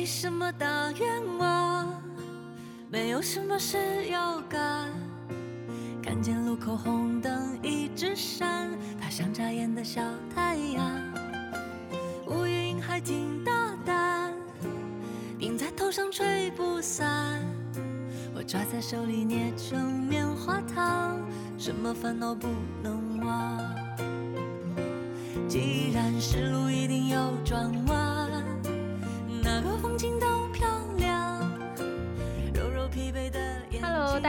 没什么大愿望，没有什么事要干。看见路口红灯一直闪，它像眨眼的小太阳。乌云还挺大胆，顶在头上吹不散。我抓在手里捏成棉花糖，什么烦恼不能忘？既然是路，一定要转弯，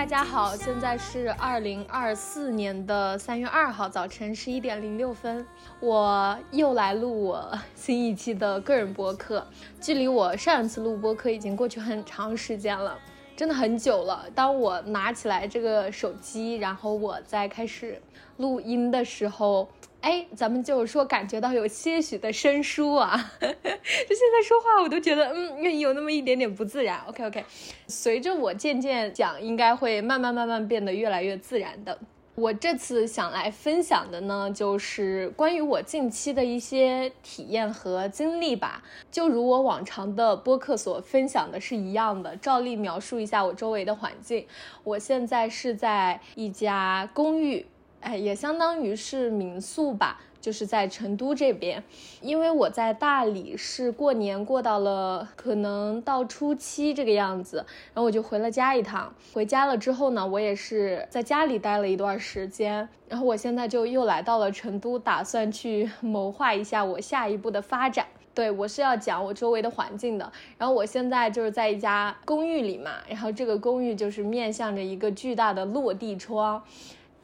大家好，现在是二零二四年的三月二号早晨十一点零六分，我又来录我新一期的个人播客。距离我上一次录播客已经过去很长时间了，真的很久了。当我拿起来这个手机，然后我在开始录音的时候。哎，咱们就是说，感觉到有些许的生疏啊，就现在说话我都觉得，嗯，有那么一点点不自然。OK OK，随着我渐渐讲，应该会慢慢慢慢变得越来越自然的。我这次想来分享的呢，就是关于我近期的一些体验和经历吧。就如我往常的播客所分享的是一样的，照例描述一下我周围的环境。我现在是在一家公寓。哎，也相当于是民宿吧，就是在成都这边。因为我在大理是过年过到了可能到初七这个样子，然后我就回了家一趟。回家了之后呢，我也是在家里待了一段时间，然后我现在就又来到了成都，打算去 谋划一下我下一步的发展。对我是要讲我周围的环境的。然后我现在就是在一家公寓里嘛，然后这个公寓就是面向着一个巨大的落地窗。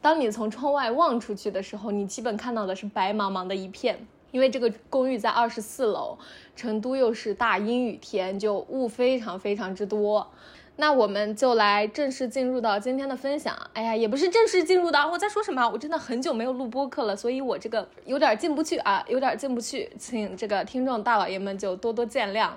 当你从窗外望出去的时候，你基本看到的是白茫茫的一片，因为这个公寓在二十四楼，成都又是大阴雨天，就雾非常非常之多。那我们就来正式进入到今天的分享。哎呀，也不是正式进入的，我在说什么？我真的很久没有录播客了，所以我这个有点进不去啊，有点进不去，请这个听众大老爷们就多多见谅。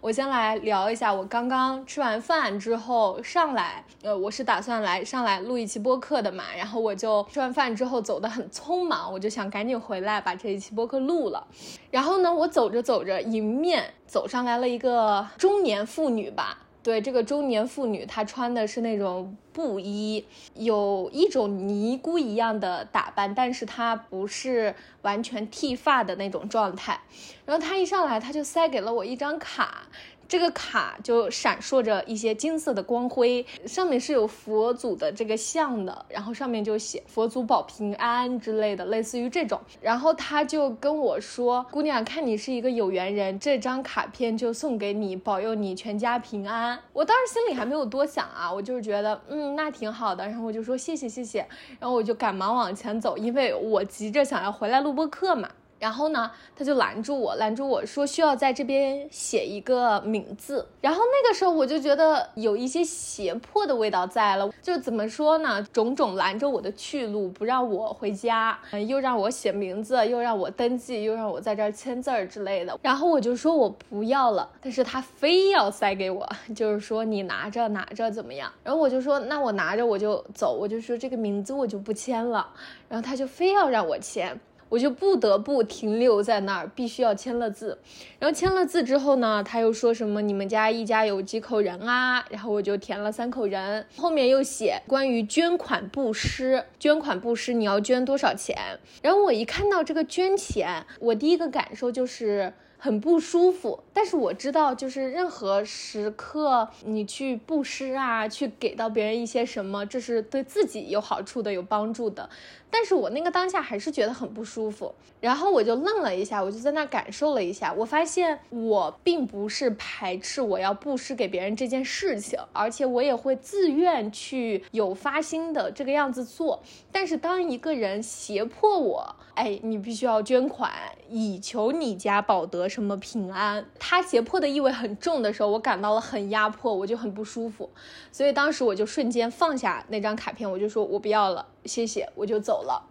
我先来聊一下，我刚刚吃完饭之后上来，呃，我是打算来上来录一期播客的嘛，然后我就吃完饭之后走得很匆忙，我就想赶紧回来把这一期播客录了。然后呢，我走着走着，迎面走上来了一个中年妇女吧。对这个中年妇女，她穿的是那种布衣，有一种尼姑一样的打扮，但是她不是完全剃发的那种状态。然后她一上来，她就塞给了我一张卡，这个卡就闪烁着一些金色的光辉，上面是有佛祖的这个像的，然后上面就写“佛祖保平安”之类的，类似于这种。然后他就跟我说：“姑娘，看你是一个有缘人，这张卡片就送给你，保佑你全家平安。”我当时心里还没有多想啊，我就是觉得，嗯，那挺好的。然后我就说谢谢谢谢，然后我就赶忙往前走，因为我急着想要回来录播课嘛。然后呢，他就拦住我，拦住我说需要在这边写一个名字。然后那个时候我就觉得有一些胁迫的味道在了，就怎么说呢？种种拦着我的去路，不让我回家，嗯，又让我写名字，又让我登记，又让我在这儿签字儿之类的。然后我就说我不要了，但是他非要塞给我，就是说你拿着拿着怎么样？然后我就说那我拿着我就走，我就说这个名字我就不签了。然后他就非要让我签。我就不得不停留在那儿，必须要签了字。然后签了字之后呢，他又说什么你们家一家有几口人啊？然后我就填了三口人。后面又写关于捐款布施，捐款布施你要捐多少钱？然后我一看到这个捐钱，我第一个感受就是。很不舒服，但是我知道，就是任何时刻你去布施啊，去给到别人一些什么，这是对自己有好处的、有帮助的。但是我那个当下还是觉得很不舒服，然后我就愣了一下，我就在那感受了一下，我发现我并不是排斥我要布施给别人这件事情，而且我也会自愿去有发心的这个样子做。但是当一个人胁迫我，哎，你必须要捐款，以求你家保得什么平安，他胁迫的意味很重的时候，我感到了很压迫，我就很不舒服，所以当时我就瞬间放下那张卡片，我就说我不要了，谢谢，我就走了。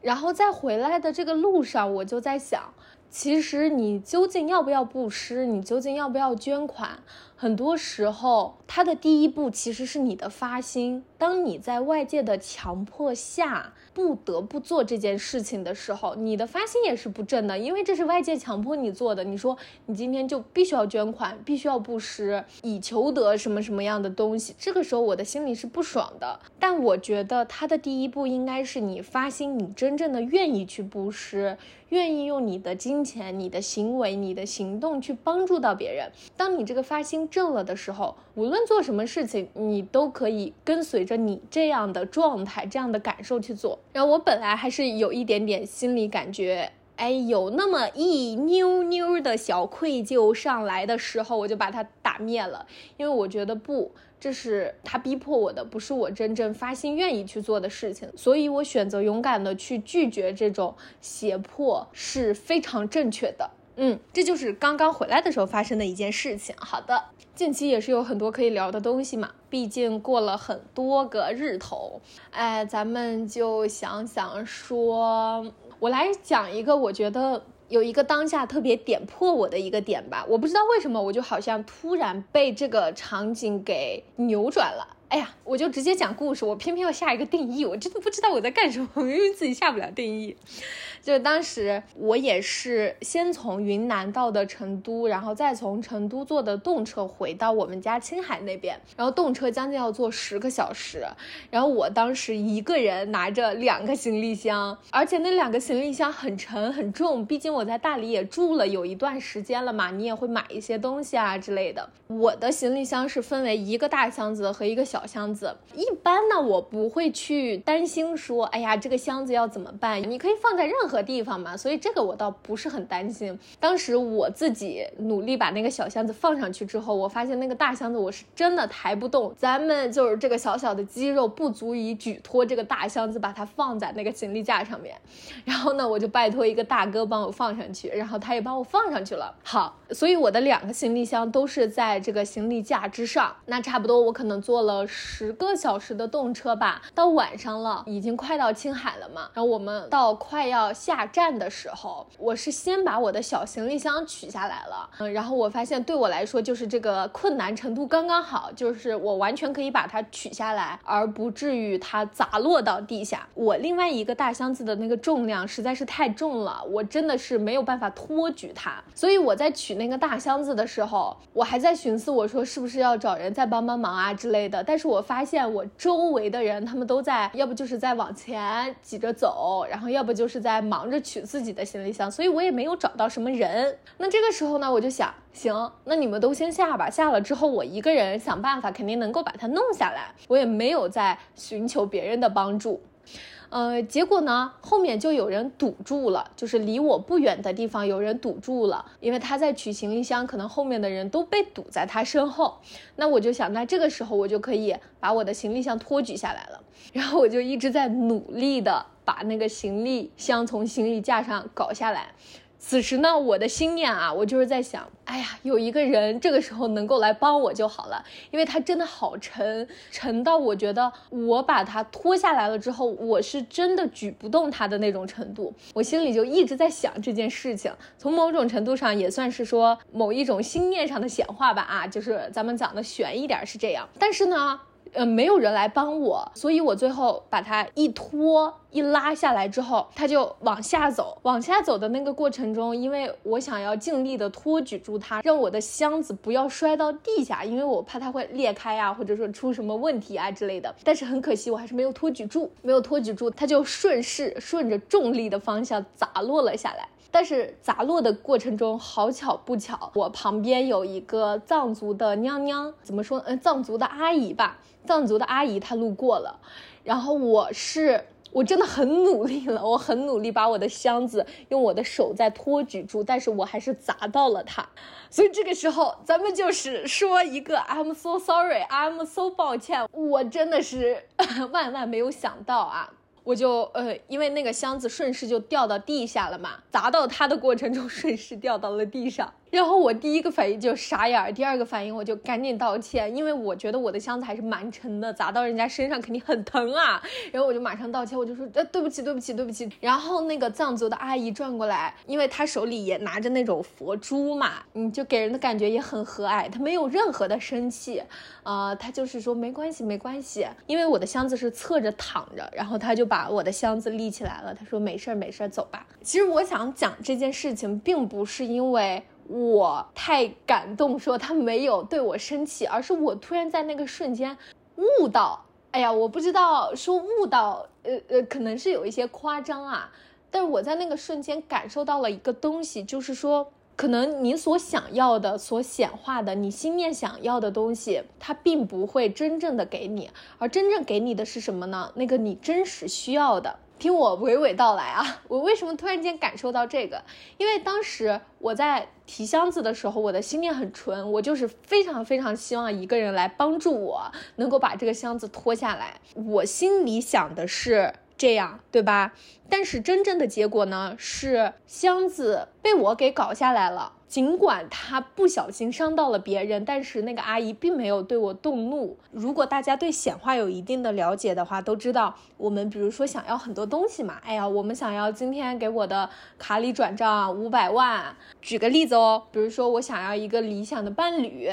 然后在回来的这个路上，我就在想，其实你究竟要不要布施，你究竟要不要捐款，很多时候，他的第一步其实是你的发心。当你在外界的强迫下不得不做这件事情的时候，你的发心也是不正的，因为这是外界强迫你做的。你说你今天就必须要捐款，必须要布施，以求得什么什么样的东西，这个时候我的心里是不爽的。但我觉得他的第一步应该是你发心，你真正的愿意去布施。愿意用你的金钱、你的行为、你的行动去帮助到别人。当你这个发心正了的时候，无论做什么事情，你都可以跟随着你这样的状态、这样的感受去做。然后我本来还是有一点点心理感觉，哎，有那么一妞妞的小愧疚上来的时候，我就把它打灭了，因为我觉得不。这是他逼迫我的，不是我真正发心愿意去做的事情，所以我选择勇敢的去拒绝这种胁迫是非常正确的。嗯，这就是刚刚回来的时候发生的一件事情。好的，近期也是有很多可以聊的东西嘛，毕竟过了很多个日头，哎，咱们就想想说，我来讲一个，我觉得。有一个当下特别点破我的一个点吧，我不知道为什么，我就好像突然被这个场景给扭转了。哎呀，我就直接讲故事，我偏偏要下一个定义，我真的不知道我在干什么，因为自己下不了定义。就当时我也是先从云南到的成都，然后再从成都坐的动车回到我们家青海那边，然后动车将近要坐十个小时，然后我当时一个人拿着两个行李箱，而且那两个行李箱很沉很重，毕竟我在大理也住了有一段时间了嘛，你也会买一些东西啊之类的。我的行李箱是分为一个大箱子和一个小小箱子，一般呢我不会去担心说，哎呀这个箱子要怎么办？你可以放在任何。地方嘛，所以这个我倒不是很担心。当时我自己努力把那个小箱子放上去之后，我发现那个大箱子我是真的抬不动。咱们就是这个小小的肌肉不足以举托这个大箱子，把它放在那个行李架上面。然后呢，我就拜托一个大哥帮我放上去，然后他也帮我放上去了。好，所以我的两个行李箱都是在这个行李架之上。那差不多我可能坐了十个小时的动车吧，到晚上了，已经快到青海了嘛。然后我们到快要。下站的时候，我是先把我的小行李箱取下来了，嗯，然后我发现对我来说就是这个困难程度刚刚好，就是我完全可以把它取下来，而不至于它砸落到地下。我另外一个大箱子的那个重量实在是太重了，我真的是没有办法托举它，所以我在取那个大箱子的时候，我还在寻思，我说是不是要找人再帮帮忙啊之类的。但是我发现我周围的人他们都在，要不就是在往前挤着走，然后要不就是在。忙着取自己的行李箱，所以我也没有找到什么人。那这个时候呢，我就想，行，那你们都先下吧。下了之后，我一个人想办法，肯定能够把它弄下来。我也没有在寻求别人的帮助。呃，结果呢，后面就有人堵住了，就是离我不远的地方有人堵住了，因为他在取行李箱，可能后面的人都被堵在他身后。那我就想，那这个时候我就可以把我的行李箱托举下来了。然后我就一直在努力的。把那个行李箱从行李架上搞下来。此时呢，我的心念啊，我就是在想，哎呀，有一个人这个时候能够来帮我就好了，因为他真的好沉，沉到我觉得我把他拖下来了之后，我是真的举不动他的那种程度。我心里就一直在想这件事情，从某种程度上也算是说某一种心念上的显化吧。啊，就是咱们讲的悬一点是这样，但是呢。呃，没有人来帮我，所以我最后把它一拖一拉下来之后，它就往下走。往下走的那个过程中，因为我想要尽力的托举住它，让我的箱子不要摔到地下，因为我怕它会裂开啊，或者说出什么问题啊之类的。但是很可惜，我还是没有托举住，没有托举住，它就顺势顺着重力的方向砸落了下来。但是砸落的过程中，好巧不巧，我旁边有一个藏族的娘娘，怎么说？嗯，藏族的阿姨吧，藏族的阿姨她路过了，然后我是我真的很努力了，我很努力把我的箱子用我的手在托举住，但是我还是砸到了她，所以这个时候咱们就是说一个 I'm so sorry，I'm so 抱歉，我真的是 万万没有想到啊。我就呃，因为那个箱子顺势就掉到地下了嘛，砸到他的过程中顺势掉到了地上。然后我第一个反应就傻眼儿，第二个反应我就赶紧道歉，因为我觉得我的箱子还是蛮沉的，砸到人家身上肯定很疼啊。然后我就马上道歉，我就说呃对不起对不起对不起。然后那个藏族的阿姨转过来，因为她手里也拿着那种佛珠嘛，你就给人的感觉也很和蔼，她没有任何的生气，呃，她就是说没关系没关系，因为我的箱子是侧着躺着，然后她就把我的箱子立起来了，她说没事儿没事儿走吧。其实我想讲这件事情，并不是因为。我太感动，说他没有对我生气，而是我突然在那个瞬间悟到，哎呀，我不知道说悟到，呃呃，可能是有一些夸张啊，但是我在那个瞬间感受到了一个东西，就是说，可能你所想要的、所显化的、你心念想要的东西，它并不会真正的给你，而真正给你的是什么呢？那个你真实需要的。听我娓娓道来啊！我为什么突然间感受到这个？因为当时我在提箱子的时候，我的心念很纯，我就是非常非常希望一个人来帮助我，能够把这个箱子拖下来。我心里想的是这样，对吧？但是真正的结果呢，是箱子被我给搞下来了。尽管他不小心伤到了别人，但是那个阿姨并没有对我动怒。如果大家对显化有一定的了解的话，都知道我们比如说想要很多东西嘛，哎呀，我们想要今天给我的卡里转账五百万。举个例子哦，比如说我想要一个理想的伴侣，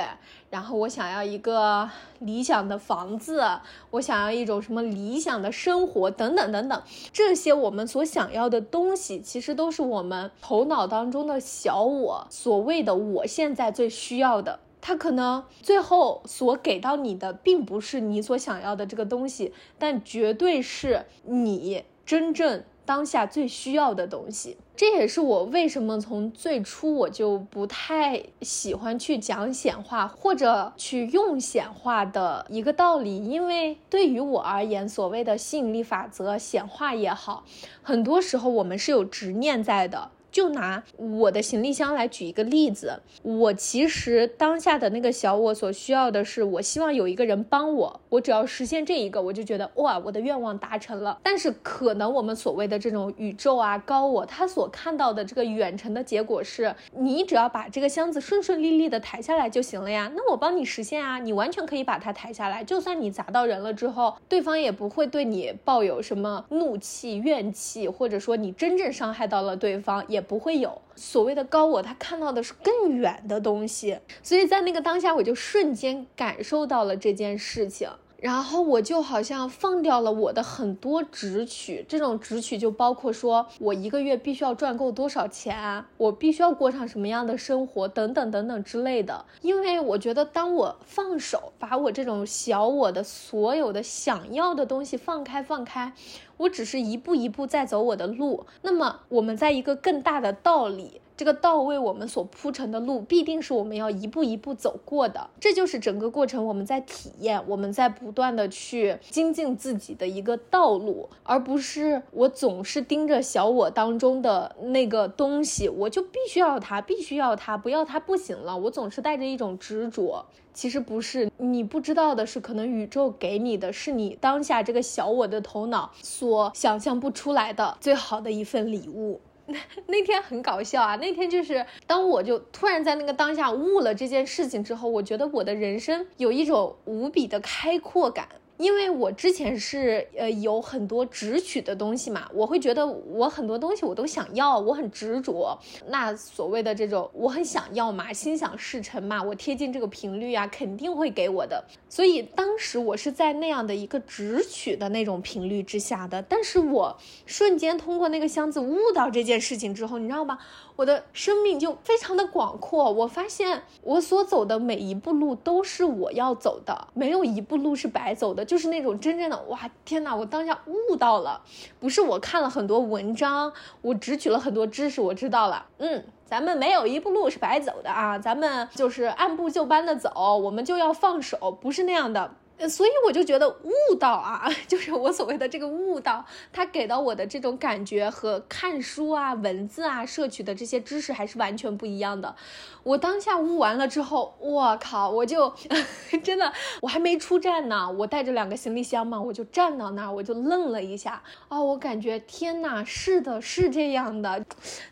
然后我想要一个理想的房子，我想要一种什么理想的生活等等等等，这些我们所想要的东西，其实都是我们头脑当中的小我。所谓的我现在最需要的，他可能最后所给到你的，并不是你所想要的这个东西，但绝对是你真正当下最需要的东西。这也是我为什么从最初我就不太喜欢去讲显化或者去用显化的一个道理，因为对于我而言，所谓的吸引力法则、显化也好，很多时候我们是有执念在的。就拿我的行李箱来举一个例子，我其实当下的那个小我所需要的是，我希望有一个人帮我，我只要实现这一个，我就觉得哇，我的愿望达成了。但是可能我们所谓的这种宇宙啊、高我，他所看到的这个远程的结果是，你只要把这个箱子顺顺利利的抬下来就行了呀。那我帮你实现啊，你完全可以把它抬下来，就算你砸到人了之后，对方也不会对你抱有什么怒气、怨气，或者说你真正伤害到了对方也。不会有所谓的高我，他看到的是更远的东西，所以在那个当下，我就瞬间感受到了这件事情。然后我就好像放掉了我的很多直取，这种直取就包括说我一个月必须要赚够多少钱，我必须要过上什么样的生活等等等等之类的。因为我觉得，当我放手，把我这种小我的所有的想要的东西放开放开，我只是一步一步在走我的路。那么我们在一个更大的道理。这个道为我们所铺成的路，必定是我们要一步一步走过的。这就是整个过程我们在体验，我们在不断的去精进自己的一个道路，而不是我总是盯着小我当中的那个东西，我就必须要它，必须要它，不要它不行了。我总是带着一种执着，其实不是。你不知道的是，可能宇宙给你的是你当下这个小我的头脑所想象不出来的最好的一份礼物。那 那天很搞笑啊！那天就是当我就突然在那个当下悟了这件事情之后，我觉得我的人生有一种无比的开阔感。因为我之前是呃有很多直取的东西嘛，我会觉得我很多东西我都想要，我很执着。那所谓的这种我很想要嘛，心想事成嘛，我贴近这个频率啊，肯定会给我的。所以当时我是在那样的一个直取的那种频率之下的。但是我瞬间通过那个箱子悟到这件事情之后，你知道吗？我的生命就非常的广阔。我发现我所走的每一步路都是我要走的，没有一步路是白走的。就是那种真正的哇，天哪！我当下悟到了，不是我看了很多文章，我只取了很多知识，我知道了。嗯，咱们没有一步路是白走的啊，咱们就是按部就班的走，我们就要放手，不是那样的。呃所以我就觉得悟道啊，就是我所谓的这个悟道，它给到我的这种感觉和看书啊、文字啊摄取的这些知识还是完全不一样的。我当下悟完了之后，我靠，我就 真的，我还没出站呢，我带着两个行李箱嘛，我就站到那儿，我就愣了一下啊，我感觉天哪，是的，是这样的，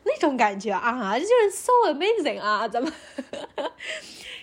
那种感觉啊，就是 so amazing 啊，咱们。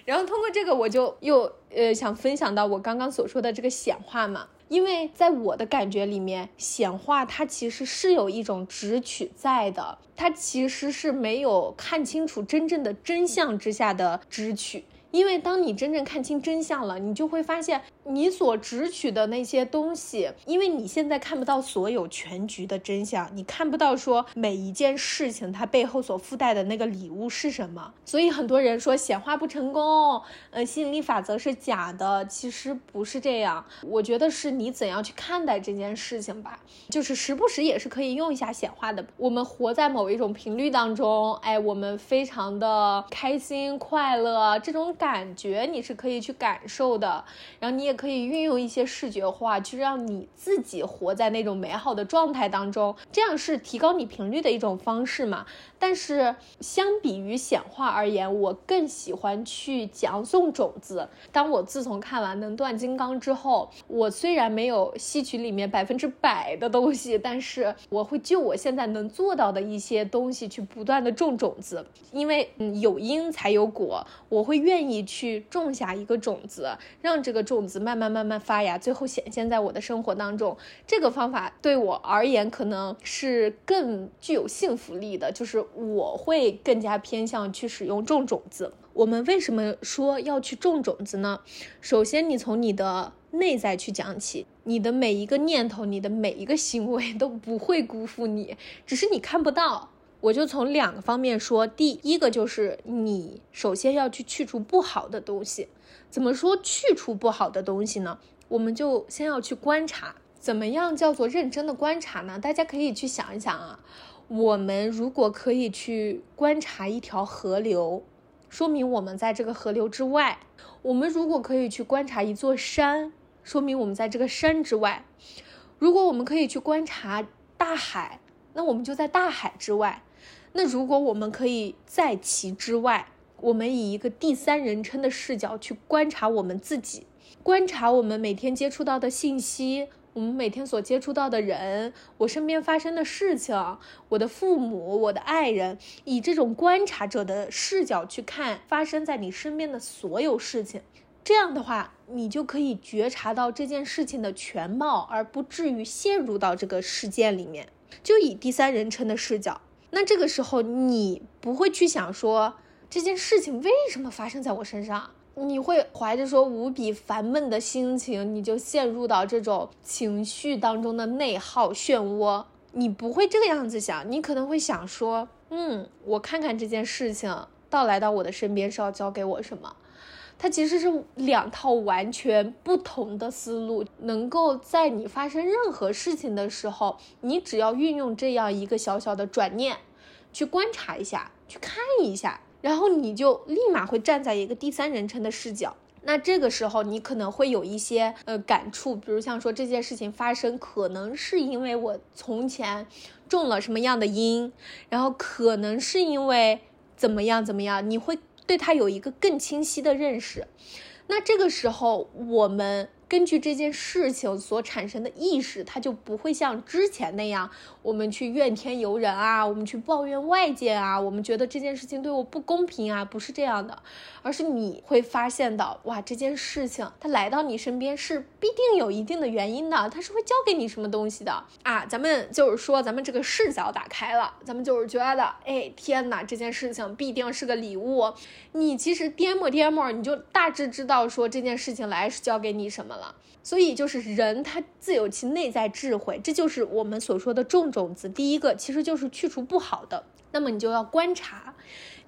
然后通过这个，我就又呃想分享到我刚刚所说的这个显化嘛，因为在我的感觉里面，显化它其实是有一种直取在的，它其实是没有看清楚真正的真相之下的直取。因为当你真正看清真相了，你就会发现你所直取的那些东西，因为你现在看不到所有全局的真相，你看不到说每一件事情它背后所附带的那个礼物是什么，所以很多人说显化不成功，呃，吸引力法则是假的，其实不是这样。我觉得是你怎样去看待这件事情吧，就是时不时也是可以用一下显化的。我们活在某一种频率当中，哎，我们非常的开心快乐，这种。感觉你是可以去感受的，然后你也可以运用一些视觉化，去让你自己活在那种美好的状态当中，这样是提高你频率的一种方式嘛。但是相比于显化而言，我更喜欢去讲送种子。当我自从看完能断金刚之后，我虽然没有吸取里面百分之百的东西，但是我会就我现在能做到的一些东西去不断的种种子，因为嗯有因才有果，我会愿意你去种下一个种子，让这个种子慢慢慢慢发芽，最后显现在我的生活当中。这个方法对我而言可能是更具有幸福力的，就是。我会更加偏向去使用种种子。我们为什么说要去种种子呢？首先，你从你的内在去讲起，你的每一个念头，你的每一个行为都不会辜负你，只是你看不到。我就从两个方面说，第一个就是你首先要去去除不好的东西。怎么说去除不好的东西呢？我们就先要去观察，怎么样叫做认真的观察呢？大家可以去想一想啊。我们如果可以去观察一条河流，说明我们在这个河流之外；我们如果可以去观察一座山，说明我们在这个山之外；如果我们可以去观察大海，那我们就在大海之外；那如果我们可以在其之外，我们以一个第三人称的视角去观察我们自己，观察我们每天接触到的信息。我们每天所接触到的人，我身边发生的事情，我的父母，我的爱人，以这种观察者的视角去看发生在你身边的所有事情，这样的话，你就可以觉察到这件事情的全貌，而不至于陷入到这个事件里面。就以第三人称的视角，那这个时候你不会去想说这件事情为什么发生在我身上。你会怀着说无比烦闷的心情，你就陷入到这种情绪当中的内耗漩涡。你不会这个样子想，你可能会想说，嗯，我看看这件事情到来到我的身边是要教给我什么。它其实是两套完全不同的思路，能够在你发生任何事情的时候，你只要运用这样一个小小的转念，去观察一下，去看一下。然后你就立马会站在一个第三人称的视角，那这个时候你可能会有一些呃感触，比如像说这件事情发生可能是因为我从前种了什么样的因，然后可能是因为怎么样怎么样，你会对他有一个更清晰的认识。那这个时候我们。根据这件事情所产生的意识，它就不会像之前那样，我们去怨天尤人啊，我们去抱怨外界啊，我们觉得这件事情对我不公平啊，不是这样的，而是你会发现到，哇，这件事情它来到你身边是必定有一定的原因的，它是会教给你什么东西的啊？咱们就是说，咱们这个视角打开了，咱们就是觉得，哎，天哪，这件事情必定是个礼物。你其实颠磨颠磨，你就大致知道说这件事情来是教给你什么。所以就是人，他自有其内在智慧，这就是我们所说的种种子。第一个其实就是去除不好的，那么你就要观察，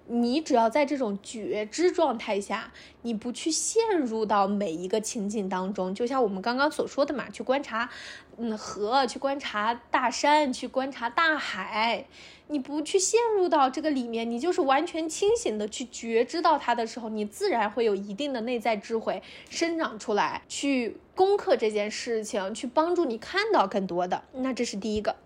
你只要在这种觉知状态下，你不去陷入到每一个情景当中，就像我们刚刚所说的嘛，去观察，嗯，河，去观察大山，去观察大海，你不去陷入到这个里面，你就是完全清醒的去觉知到它的时候，你自然会有一定的内在智慧生长出来，去攻克这件事情，去帮助你看到更多的。那这是第一个，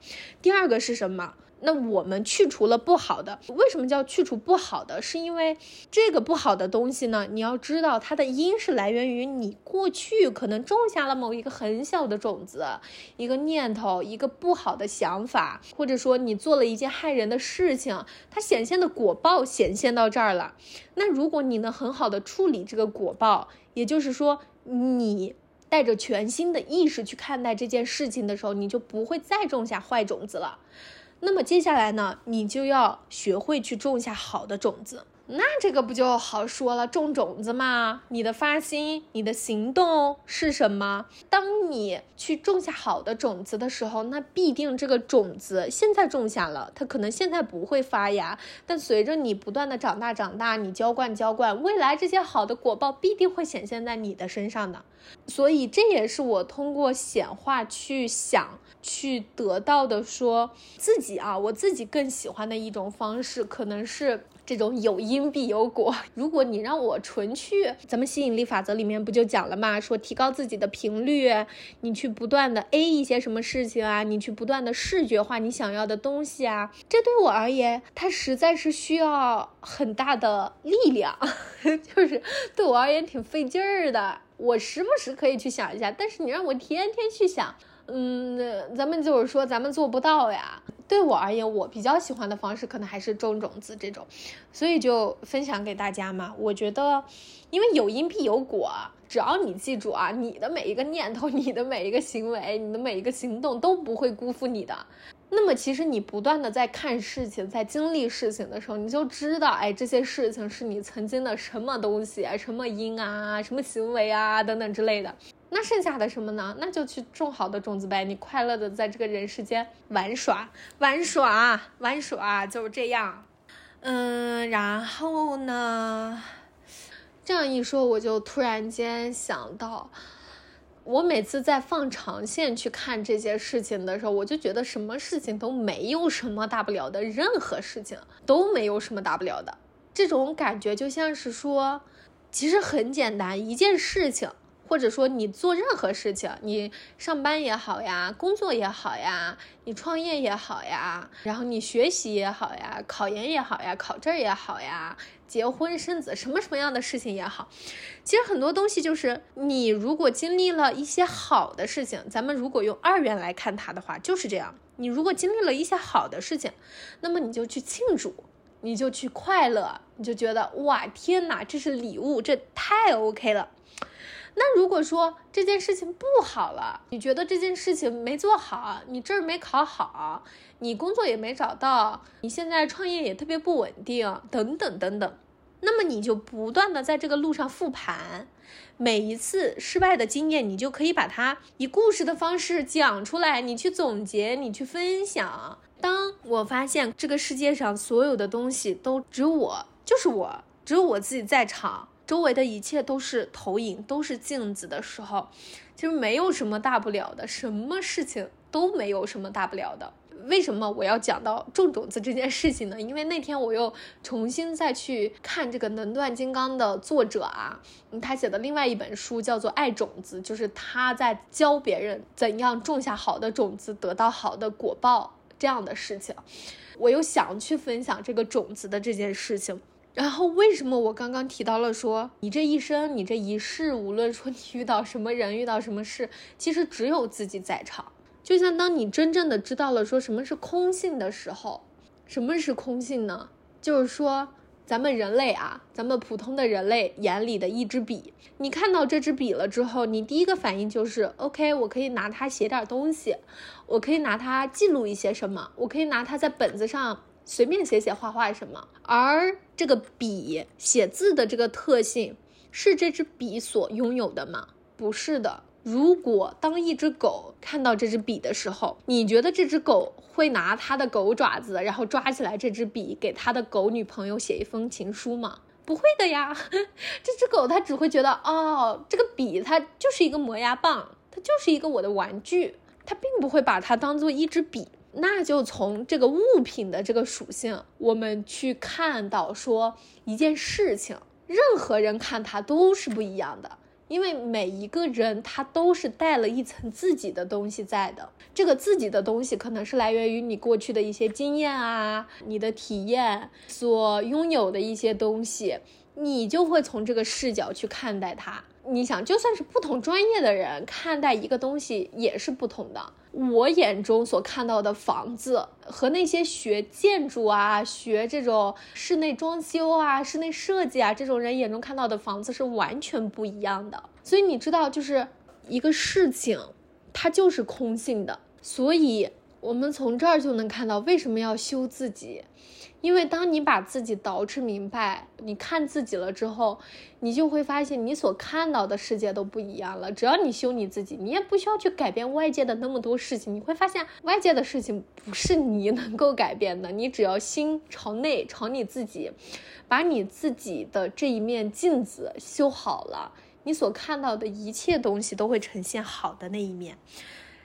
第二个是什么？那我们去除了不好的，为什么叫去除不好的？是因为这个不好的东西呢？你要知道它的因是来源于你过去可能种下了某一个很小的种子，一个念头，一个不好的想法，或者说你做了一件害人的事情，它显现的果报显现到这儿了。那如果你能很好的处理这个果报，也就是说你带着全新的意识去看待这件事情的时候，你就不会再种下坏种子了。那么接下来呢，你就要学会去种下好的种子。那这个不就好说了？种种子嘛，你的发心，你的行动是什么？当你去种下好的种子的时候，那必定这个种子现在种下了，它可能现在不会发芽，但随着你不断的长大长大，你浇灌浇灌，未来这些好的果报必定会显现在你的身上的。所以这也是我通过显化去想。去得到的，说自己啊，我自己更喜欢的一种方式，可能是这种有因必有果。如果你让我纯去，咱们吸引力法则里面不就讲了吗？说提高自己的频率，你去不断的 A 一些什么事情啊，你去不断的视觉化你想要的东西啊，这对我而言，它实在是需要很大的力量，就是对我而言挺费劲儿的。我时不时可以去想一下，但是你让我天天去想。嗯，咱们就是说，咱们做不到呀。对我而言，我比较喜欢的方式可能还是种种子这种，所以就分享给大家嘛。我觉得，因为有因必有果，只要你记住啊，你的每一个念头、你的每一个行为、你的每一个行动都不会辜负你的。那么，其实你不断的在看事情、在经历事情的时候，你就知道，哎，这些事情是你曾经的什么东西啊、什么因啊、什么行为啊等等之类的。那剩下的什么呢？那就去种好的种子呗，你快乐的在这个人世间玩耍、玩耍、玩耍，就是这样。嗯，然后呢，这样一说，我就突然间想到，我每次在放长线去看这些事情的时候，我就觉得什么事情都没有什么大不了的，任何事情都没有什么大不了的。这种感觉就像是说，其实很简单，一件事情。或者说你做任何事情，你上班也好呀，工作也好呀，你创业也好呀，然后你学习也好呀，考研也好呀，考证也好呀，结婚生子什么什么样的事情也好，其实很多东西就是你如果经历了一些好的事情，咱们如果用二元来看它的话，就是这样。你如果经历了一些好的事情，那么你就去庆祝，你就去快乐，你就觉得哇天哪，这是礼物，这太 OK 了。那如果说这件事情不好了，你觉得这件事情没做好，你证没考好，你工作也没找到，你现在创业也特别不稳定，等等等等，那么你就不断的在这个路上复盘，每一次失败的经验，你就可以把它以故事的方式讲出来，你去总结，你去分享。当我发现这个世界上所有的东西都只有我，就是我，只有我自己在场。周围的一切都是投影，都是镜子的时候，其实没有什么大不了的，什么事情都没有什么大不了的。为什么我要讲到种种子这件事情呢？因为那天我又重新再去看这个《能断金刚》的作者啊，他写的另外一本书叫做《爱种子》，就是他在教别人怎样种下好的种子，得到好的果报这样的事情。我又想去分享这个种子的这件事情。然后为什么我刚刚提到了说，你这一生，你这一世，无论说你遇到什么人，遇到什么事，其实只有自己在场。就像当你真正的知道了说什么是空性的时候，什么是空性呢？就是说，咱们人类啊，咱们普通的人类眼里的一支笔，你看到这支笔了之后，你第一个反应就是，OK，我可以拿它写点东西，我可以拿它记录一些什么，我可以拿它在本子上。随便写写画画什么，而这个笔写字的这个特性是这支笔所拥有的吗？不是的，如果当一只狗看到这支笔的时候，你觉得这只狗会拿它的狗爪子，然后抓起来这支笔，给它的狗女朋友写一封情书吗？不会的呀，这只狗它只会觉得，哦，这个笔它就是一个磨牙棒，它就是一个我的玩具，它并不会把它当做一支笔。那就从这个物品的这个属性，我们去看到说一件事情，任何人看它都是不一样的，因为每一个人他都是带了一层自己的东西在的。这个自己的东西可能是来源于你过去的一些经验啊，你的体验所拥有的一些东西，你就会从这个视角去看待它。你想，就算是不同专业的人看待一个东西也是不同的。我眼中所看到的房子和那些学建筑啊、学这种室内装修啊、室内设计啊这种人眼中看到的房子是完全不一样的。所以你知道，就是一个事情，它就是空性的。所以我们从这儿就能看到为什么要修自己。因为当你把自己捯饬明白，你看自己了之后，你就会发现你所看到的世界都不一样了。只要你修你自己，你也不需要去改变外界的那么多事情。你会发现外界的事情不是你能够改变的。你只要心朝内，朝你自己，把你自己的这一面镜子修好了，你所看到的一切东西都会呈现好的那一面。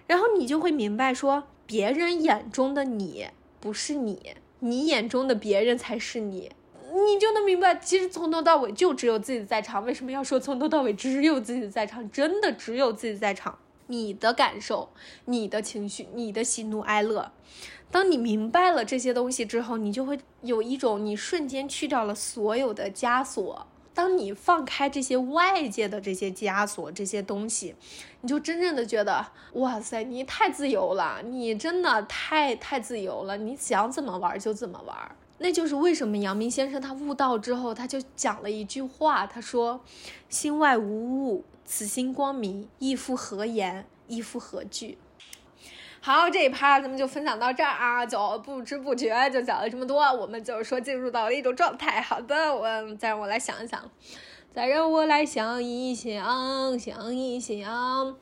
然后你就会明白，说别人眼中的你不是你。你眼中的别人才是你，你就能明白，其实从头到尾就只有自己在场。为什么要说从头到尾只有自己在场？真的只有自己在场。你的感受、你的情绪、你的喜怒哀乐，当你明白了这些东西之后，你就会有一种你瞬间去掉了所有的枷锁。当你放开这些外界的这些枷锁、这些东西，你就真正的觉得，哇塞，你太自由了，你真的太太自由了，你想怎么玩就怎么玩。那就是为什么阳明先生他悟道之后，他就讲了一句话，他说：“心外无物，此心光明，亦复何言？亦复何惧？”好，这一趴咱们就分享到这儿啊，就不知不觉就讲了这么多，我们就是说进入到了一种状态。好的，我再让我来想一想，再让我来想一想，想一想。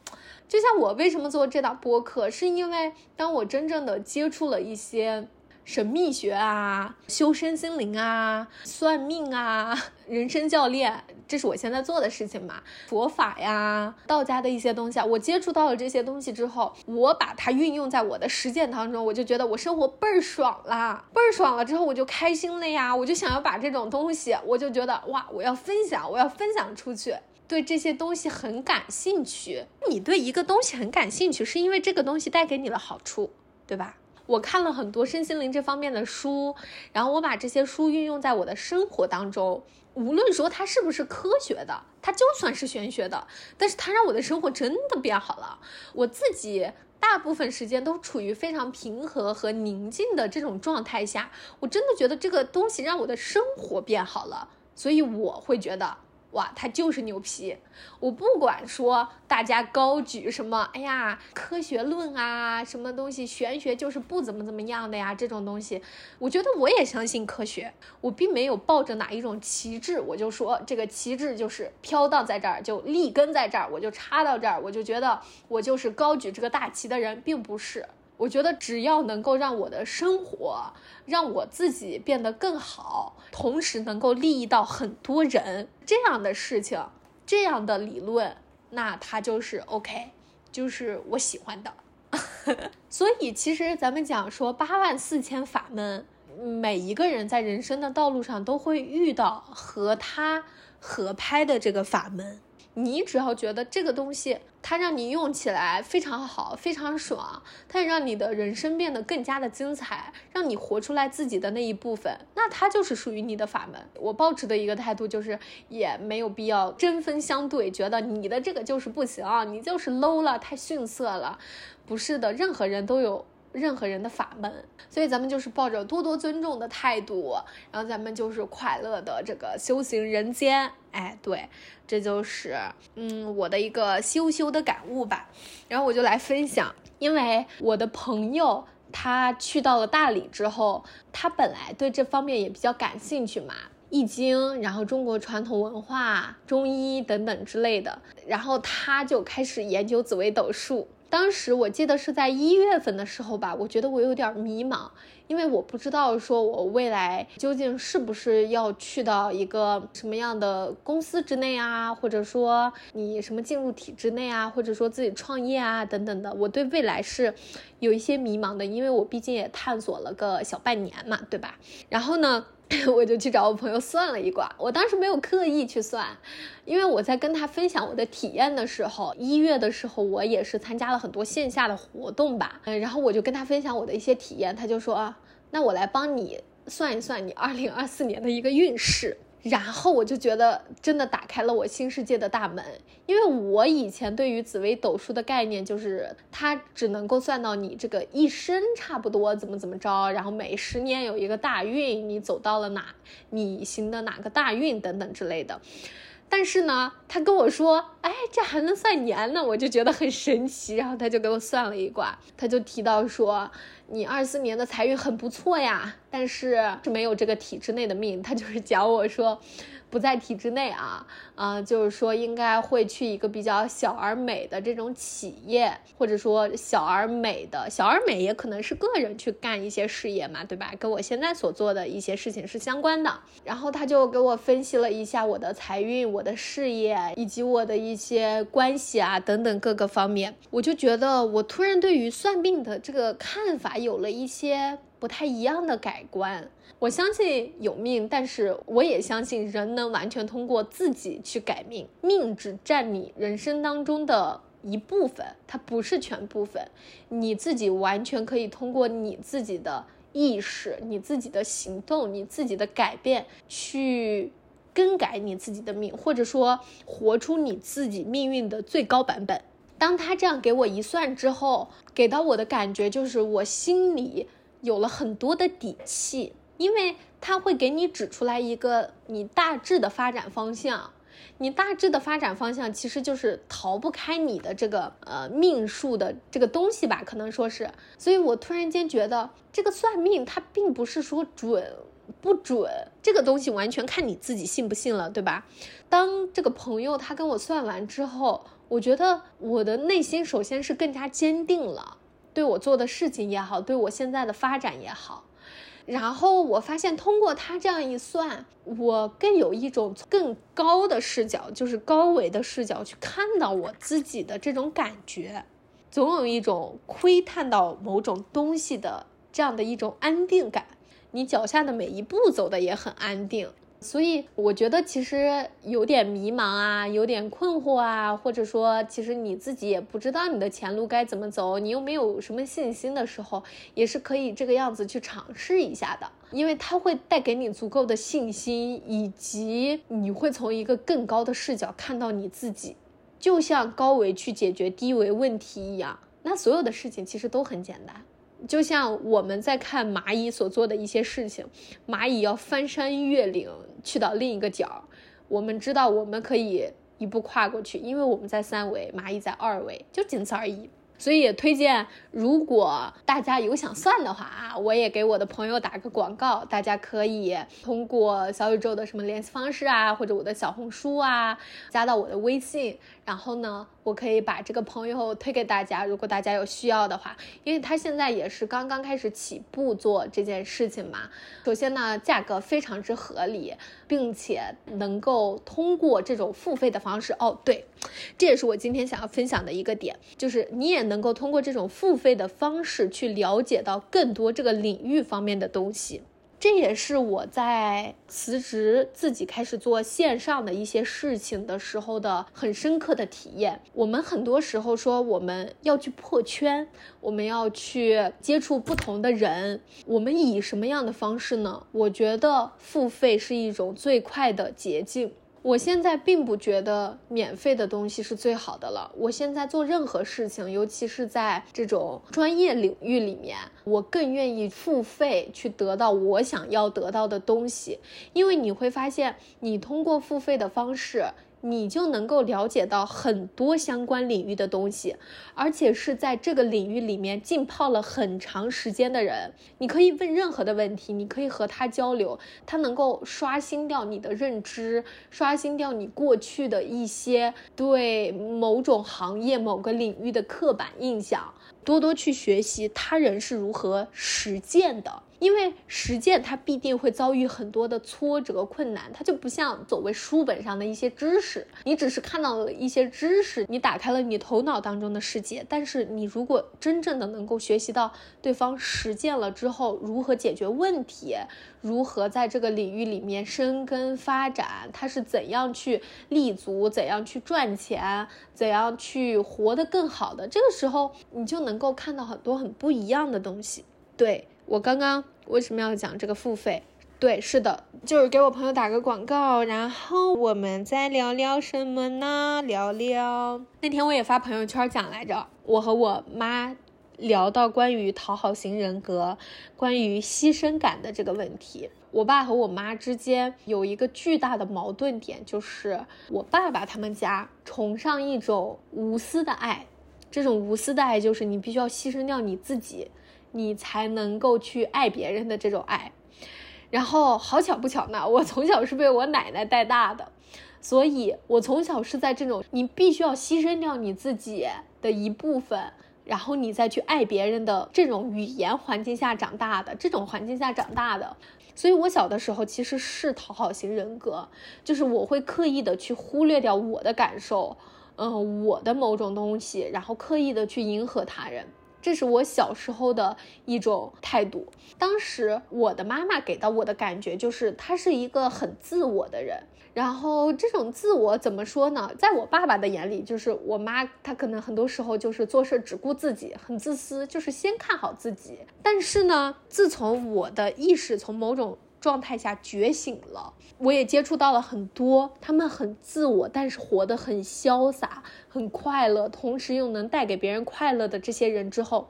就像我为什么做这档播客，是因为当我真正的接触了一些。神秘学啊，修身心灵啊，算命啊，人生教练，这是我现在做的事情嘛。佛法呀，道家的一些东西啊，我接触到了这些东西之后，我把它运用在我的实践当中，我就觉得我生活倍儿爽啦，倍儿爽了之后我就开心了呀，我就想要把这种东西，我就觉得哇，我要分享，我要分享出去，对这些东西很感兴趣。你对一个东西很感兴趣，是因为这个东西带给你了好处，对吧？我看了很多身心灵这方面的书，然后我把这些书运用在我的生活当中。无论说它是不是科学的，它就算是玄学的，但是它让我的生活真的变好了。我自己大部分时间都处于非常平和和宁静的这种状态下，我真的觉得这个东西让我的生活变好了，所以我会觉得。哇，他就是牛皮！我不管说大家高举什么，哎呀，科学论啊，什么东西玄学就是不怎么怎么样的呀，这种东西，我觉得我也相信科学。我并没有抱着哪一种旗帜，我就说这个旗帜就是飘荡在这儿，就立根在这儿，我就插到这儿，我就觉得我就是高举这个大旗的人，并不是。我觉得只要能够让我的生活，让我自己变得更好，同时能够利益到很多人，这样的事情，这样的理论，那它就是 OK，就是我喜欢的。所以其实咱们讲说八万四千法门，每一个人在人生的道路上都会遇到和他合拍的这个法门。你只要觉得这个东西，它让你用起来非常好，非常爽，它也让你的人生变得更加的精彩，让你活出来自己的那一部分，那它就是属于你的法门。我保持的一个态度就是，也没有必要针锋相对，觉得你的这个就是不行，你就是 low 了，太逊色了。不是的，任何人都有。任何人的法门，所以咱们就是抱着多多尊重的态度，然后咱们就是快乐的这个修行人间。哎，对，这就是嗯我的一个修修的感悟吧。然后我就来分享，因为我的朋友他去到了大理之后，他本来对这方面也比较感兴趣嘛。易经，然后中国传统文化、中医等等之类的，然后他就开始研究紫微斗数。当时我记得是在一月份的时候吧，我觉得我有点迷茫，因为我不知道说我未来究竟是不是要去到一个什么样的公司之内啊，或者说你什么进入体制内啊，或者说自己创业啊等等的，我对未来是有一些迷茫的，因为我毕竟也探索了个小半年嘛，对吧？然后呢？我就去找我朋友算了一卦，我当时没有刻意去算，因为我在跟他分享我的体验的时候，一月的时候我也是参加了很多线下的活动吧，嗯，然后我就跟他分享我的一些体验，他就说，那我来帮你算一算你二零二四年的一个运势。然后我就觉得真的打开了我新世界的大门，因为我以前对于紫微斗数的概念就是它只能够算到你这个一生差不多怎么怎么着，然后每十年有一个大运，你走到了哪，你行的哪个大运等等之类的。但是呢，他跟我说，哎，这还能算年呢，我就觉得很神奇。然后他就给我算了一卦，他就提到说，你二四年的财运很不错呀，但是是没有这个体制内的命。他就是讲我说。不在体制内啊，啊，就是说应该会去一个比较小而美的这种企业，或者说小而美的小而美也可能是个人去干一些事业嘛，对吧？跟我现在所做的一些事情是相关的。然后他就给我分析了一下我的财运、我的事业以及我的一些关系啊等等各个方面，我就觉得我突然对于算命的这个看法有了一些不太一样的改观。我相信有命，但是我也相信人能完全通过自己去改命。命只占你人生当中的一部分，它不是全部分。你自己完全可以通过你自己的意识、你自己的行动、你自己的改变去更改你自己的命，或者说活出你自己命运的最高版本。当他这样给我一算之后，给到我的感觉就是我心里有了很多的底气。因为他会给你指出来一个你大致的发展方向，你大致的发展方向其实就是逃不开你的这个呃命数的这个东西吧，可能说是。所以我突然间觉得这个算命它并不是说准不准，这个东西完全看你自己信不信了，对吧？当这个朋友他跟我算完之后，我觉得我的内心首先是更加坚定了，对我做的事情也好，对我现在的发展也好。然后我发现，通过他这样一算，我更有一种更高的视角，就是高维的视角去看到我自己的这种感觉，总有一种窥探到某种东西的这样的一种安定感。你脚下的每一步走的也很安定。所以我觉得其实有点迷茫啊，有点困惑啊，或者说其实你自己也不知道你的前路该怎么走，你又没有什么信心的时候，也是可以这个样子去尝试一下的，因为它会带给你足够的信心，以及你会从一个更高的视角看到你自己，就像高维去解决低维问题一样，那所有的事情其实都很简单。就像我们在看蚂蚁所做的一些事情，蚂蚁要翻山越岭去到另一个角，我们知道我们可以一步跨过去，因为我们在三维，蚂蚁在二维，就仅此而已。所以也推荐，如果大家有想算的话啊，我也给我的朋友打个广告，大家可以通过小宇宙的什么联系方式啊，或者我的小红书啊，加到我的微信，然后呢。我可以把这个朋友推给大家，如果大家有需要的话，因为他现在也是刚刚开始起步做这件事情嘛。首先呢，价格非常之合理，并且能够通过这种付费的方式，哦，对，这也是我今天想要分享的一个点，就是你也能够通过这种付费的方式去了解到更多这个领域方面的东西。这也是我在辞职自己开始做线上的一些事情的时候的很深刻的体验。我们很多时候说我们要去破圈，我们要去接触不同的人，我们以什么样的方式呢？我觉得付费是一种最快的捷径。我现在并不觉得免费的东西是最好的了。我现在做任何事情，尤其是在这种专业领域里面，我更愿意付费去得到我想要得到的东西，因为你会发现，你通过付费的方式。你就能够了解到很多相关领域的东西，而且是在这个领域里面浸泡了很长时间的人。你可以问任何的问题，你可以和他交流，他能够刷新掉你的认知，刷新掉你过去的一些对某种行业、某个领域的刻板印象。多多去学习他人是如何实践的。因为实践它必定会遭遇很多的挫折困难，它就不像所谓书本上的一些知识，你只是看到了一些知识，你打开了你头脑当中的世界。但是你如果真正的能够学习到对方实践了之后如何解决问题，如何在这个领域里面生根发展，他是怎样去立足，怎样去赚钱，怎样去活得更好的，这个时候你就能够看到很多很不一样的东西。对。我刚刚为什么要讲这个付费？对，是的，就是给我朋友打个广告，然后我们再聊聊什么呢？聊聊那天我也发朋友圈讲来着，我和我妈聊到关于讨好型人格、关于牺牲感的这个问题。我爸和我妈之间有一个巨大的矛盾点，就是我爸爸他们家崇尚一种无私的爱，这种无私的爱就是你必须要牺牲掉你自己。你才能够去爱别人的这种爱，然后好巧不巧呢，我从小是被我奶奶带大的，所以我从小是在这种你必须要牺牲掉你自己的一部分，然后你再去爱别人的这种语言环境下长大的，这种环境下长大的，所以我小的时候其实是讨好型人格，就是我会刻意的去忽略掉我的感受，嗯，我的某种东西，然后刻意的去迎合他人。这是我小时候的一种态度。当时我的妈妈给到我的感觉就是，她是一个很自我的人。然后这种自我怎么说呢？在我爸爸的眼里，就是我妈她可能很多时候就是做事只顾自己，很自私，就是先看好自己。但是呢，自从我的意识从某种状态下觉醒了，我也接触到了很多他们很自我，但是活得很潇洒、很快乐，同时又能带给别人快乐的这些人之后，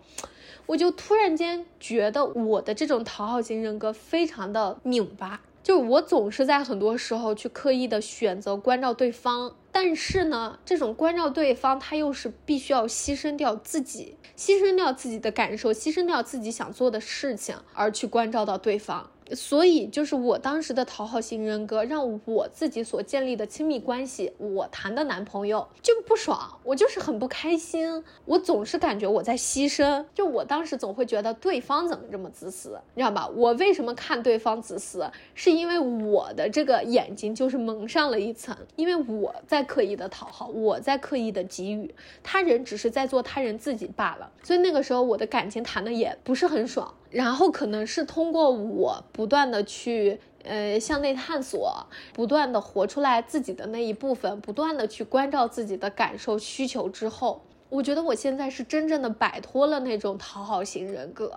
我就突然间觉得我的这种讨好型人格非常的拧巴，就是我总是在很多时候去刻意的选择关照对方，但是呢，这种关照对方，他又是必须要牺牲掉自己，牺牲掉自己的感受，牺牲掉自己想做的事情，而去关照到对方。所以，就是我当时的讨好型人格，让我自己所建立的亲密关系，我谈的男朋友就不爽，我就是很不开心，我总是感觉我在牺牲。就我当时总会觉得对方怎么这么自私，你知道吧？我为什么看对方自私，是因为我的这个眼睛就是蒙上了一层，因为我在刻意的讨好，我在刻意的给予，他人只是在做他人自己罢了。所以那个时候我的感情谈的也不是很爽。然后可能是通过我不断的去呃向内探索，不断的活出来自己的那一部分，不断的去关照自己的感受需求之后，我觉得我现在是真正的摆脱了那种讨好型人格。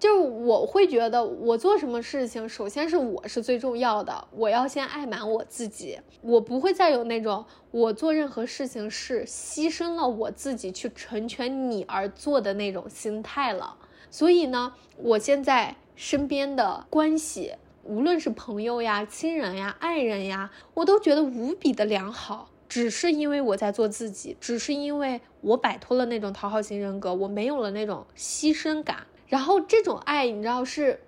就是我会觉得我做什么事情，首先是我是最重要的，我要先爱满我自己，我不会再有那种我做任何事情是牺牲了我自己去成全你而做的那种心态了。所以呢，我现在身边的关系，无论是朋友呀、亲人呀、爱人呀，我都觉得无比的良好。只是因为我在做自己，只是因为我摆脱了那种讨好型人格，我没有了那种牺牲感。然后这种爱，你知道是。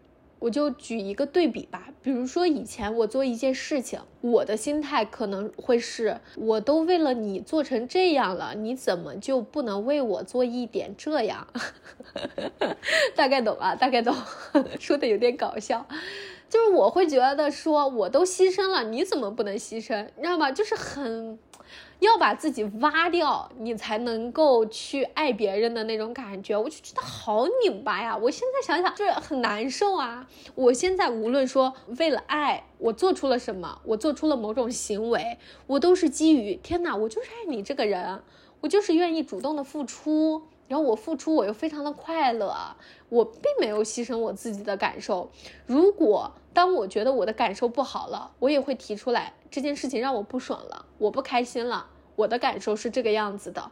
我就举一个对比吧，比如说以前我做一件事情，我的心态可能会是，我都为了你做成这样了，你怎么就不能为我做一点这样？大概懂啊，大概懂，说的有点搞笑，就是我会觉得说，我都牺牲了，你怎么不能牺牲？你知道吗？就是很。要把自己挖掉，你才能够去爱别人的那种感觉，我就觉得好拧巴呀！我现在想想就是很难受啊！我现在无论说为了爱，我做出了什么，我做出了某种行为，我都是基于天哪，我就是爱你这个人，我就是愿意主动的付出，然后我付出我又非常的快乐，我并没有牺牲我自己的感受。如果当我觉得我的感受不好了，我也会提出来。这件事情让我不爽了，我不开心了，我的感受是这个样子的。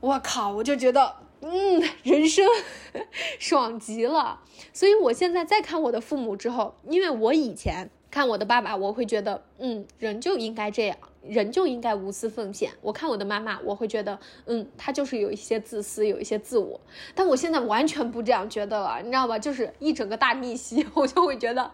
我靠，我就觉得嗯，人生 爽极了。所以我现在再看我的父母之后，因为我以前看我的爸爸，我会觉得，嗯，人就应该这样。人就应该无私奉献。我看我的妈妈，我会觉得，嗯，她就是有一些自私，有一些自我。但我现在完全不这样觉得了，你知道吧？就是一整个大逆袭，我就会觉得，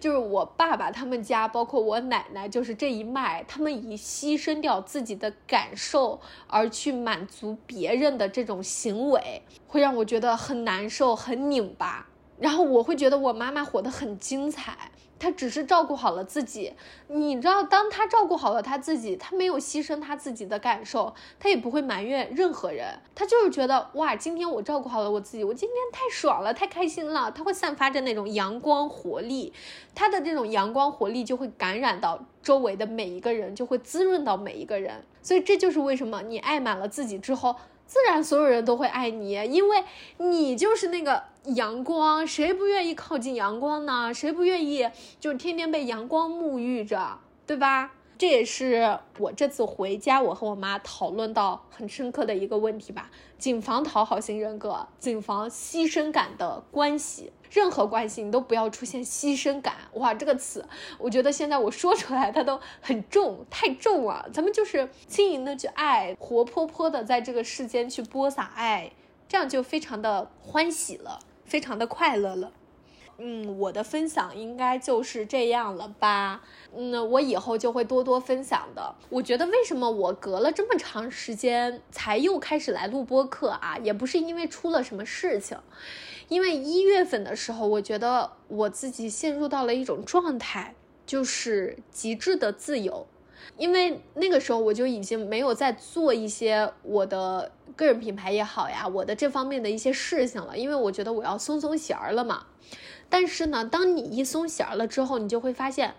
就是我爸爸他们家，包括我奶奶，就是这一脉，他们以牺牲掉自己的感受而去满足别人的这种行为，会让我觉得很难受，很拧巴。然后我会觉得我妈妈活得很精彩。他只是照顾好了自己，你知道，当他照顾好了他自己，他没有牺牲他自己的感受，他也不会埋怨任何人，他就是觉得哇，今天我照顾好了我自己，我今天太爽了，太开心了，他会散发着那种阳光活力，他的这种阳光活力就会感染到周围的每一个人，就会滋润到每一个人，所以这就是为什么你爱满了自己之后。自然，所有人都会爱你，因为你就是那个阳光，谁不愿意靠近阳光呢？谁不愿意就天天被阳光沐浴着，对吧？这也是我这次回家，我和我妈讨论到很深刻的一个问题吧：谨防讨好型人格，谨防牺牲感的关系。任何关系你都不要出现牺牲感。哇，这个词，我觉得现在我说出来它都很重，太重了。咱们就是轻盈的去爱，活泼泼的在这个世间去播撒爱，这样就非常的欢喜了，非常的快乐了。嗯，我的分享应该就是这样了吧。嗯，我以后就会多多分享的。我觉得为什么我隔了这么长时间才又开始来录播课啊？也不是因为出了什么事情，因为一月份的时候，我觉得我自己陷入到了一种状态，就是极致的自由。因为那个时候我就已经没有在做一些我的个人品牌也好呀，我的这方面的一些事情了，因为我觉得我要松松弦儿了嘛。但是呢，当你一松弦儿了之后，你就会发现，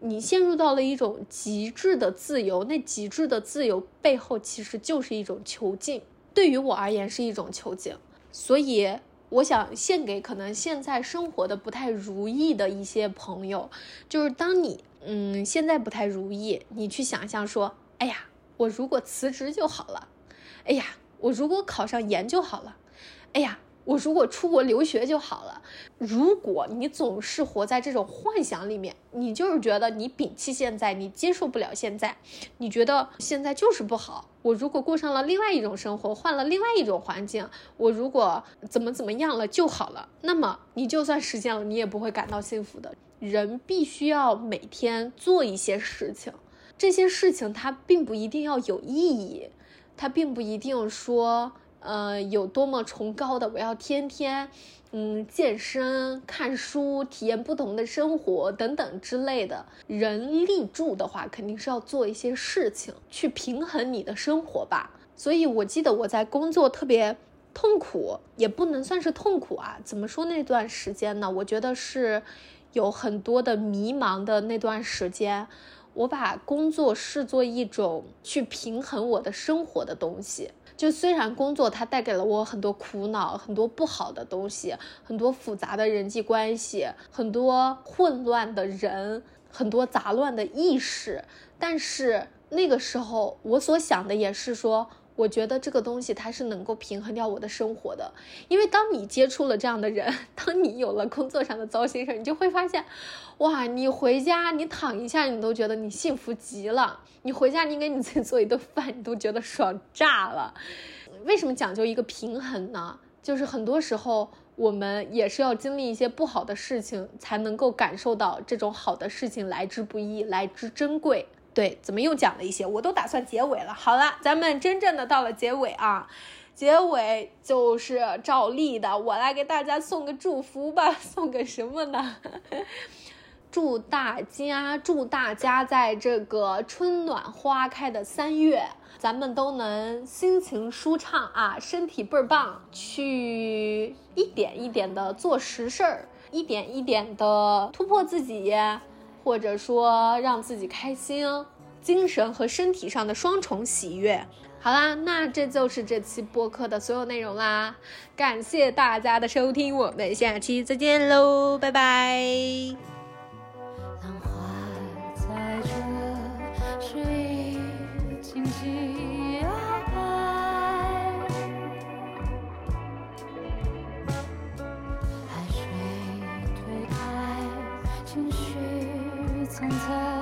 你陷入到了一种极致的自由。那极致的自由背后，其实就是一种囚禁。对于我而言，是一种囚禁。所以，我想献给可能现在生活的不太如意的一些朋友，就是当你嗯现在不太如意，你去想象说，哎呀，我如果辞职就好了，哎呀，我如果考上研就好了，哎呀。我如果出国留学就好了。如果你总是活在这种幻想里面，你就是觉得你摒弃现在，你接受不了现在，你觉得现在就是不好。我如果过上了另外一种生活，换了另外一种环境，我如果怎么怎么样了就好了，那么你就算实现了，你也不会感到幸福的。人必须要每天做一些事情，这些事情它并不一定要有意义，它并不一定说。呃，有多么崇高的，我要天天，嗯，健身、看书、体验不同的生活等等之类的。人立住的话，肯定是要做一些事情去平衡你的生活吧。所以我记得我在工作特别痛苦，也不能算是痛苦啊。怎么说那段时间呢？我觉得是有很多的迷茫的那段时间。我把工作视作一种去平衡我的生活的东西。就虽然工作它带给了我很多苦恼，很多不好的东西，很多复杂的人际关系，很多混乱的人，很多杂乱的意识，但是那个时候我所想的也是说。我觉得这个东西它是能够平衡掉我的生活的，因为当你接触了这样的人，当你有了工作上的糟心事儿你就会发现，哇，你回家你躺一下，你都觉得你幸福极了。你回家你给你自己做一顿饭，你都觉得爽炸了。为什么讲究一个平衡呢？就是很多时候我们也是要经历一些不好的事情，才能够感受到这种好的事情来之不易，来之珍贵。对，怎么又讲了一些？我都打算结尾了。好了，咱们真正的到了结尾啊，结尾就是照例的，我来给大家送个祝福吧。送个什么呢？祝大家，祝大家在这个春暖花开的三月，咱们都能心情舒畅啊，身体倍儿棒，去一点一点的做实事儿，一点一点的突破自己。或者说让自己开心、哦，精神和身体上的双重喜悦。好啦，那这就是这期播客的所有内容啦，感谢大家的收听，我们下期再见喽，拜拜。浪花在这水静静存在。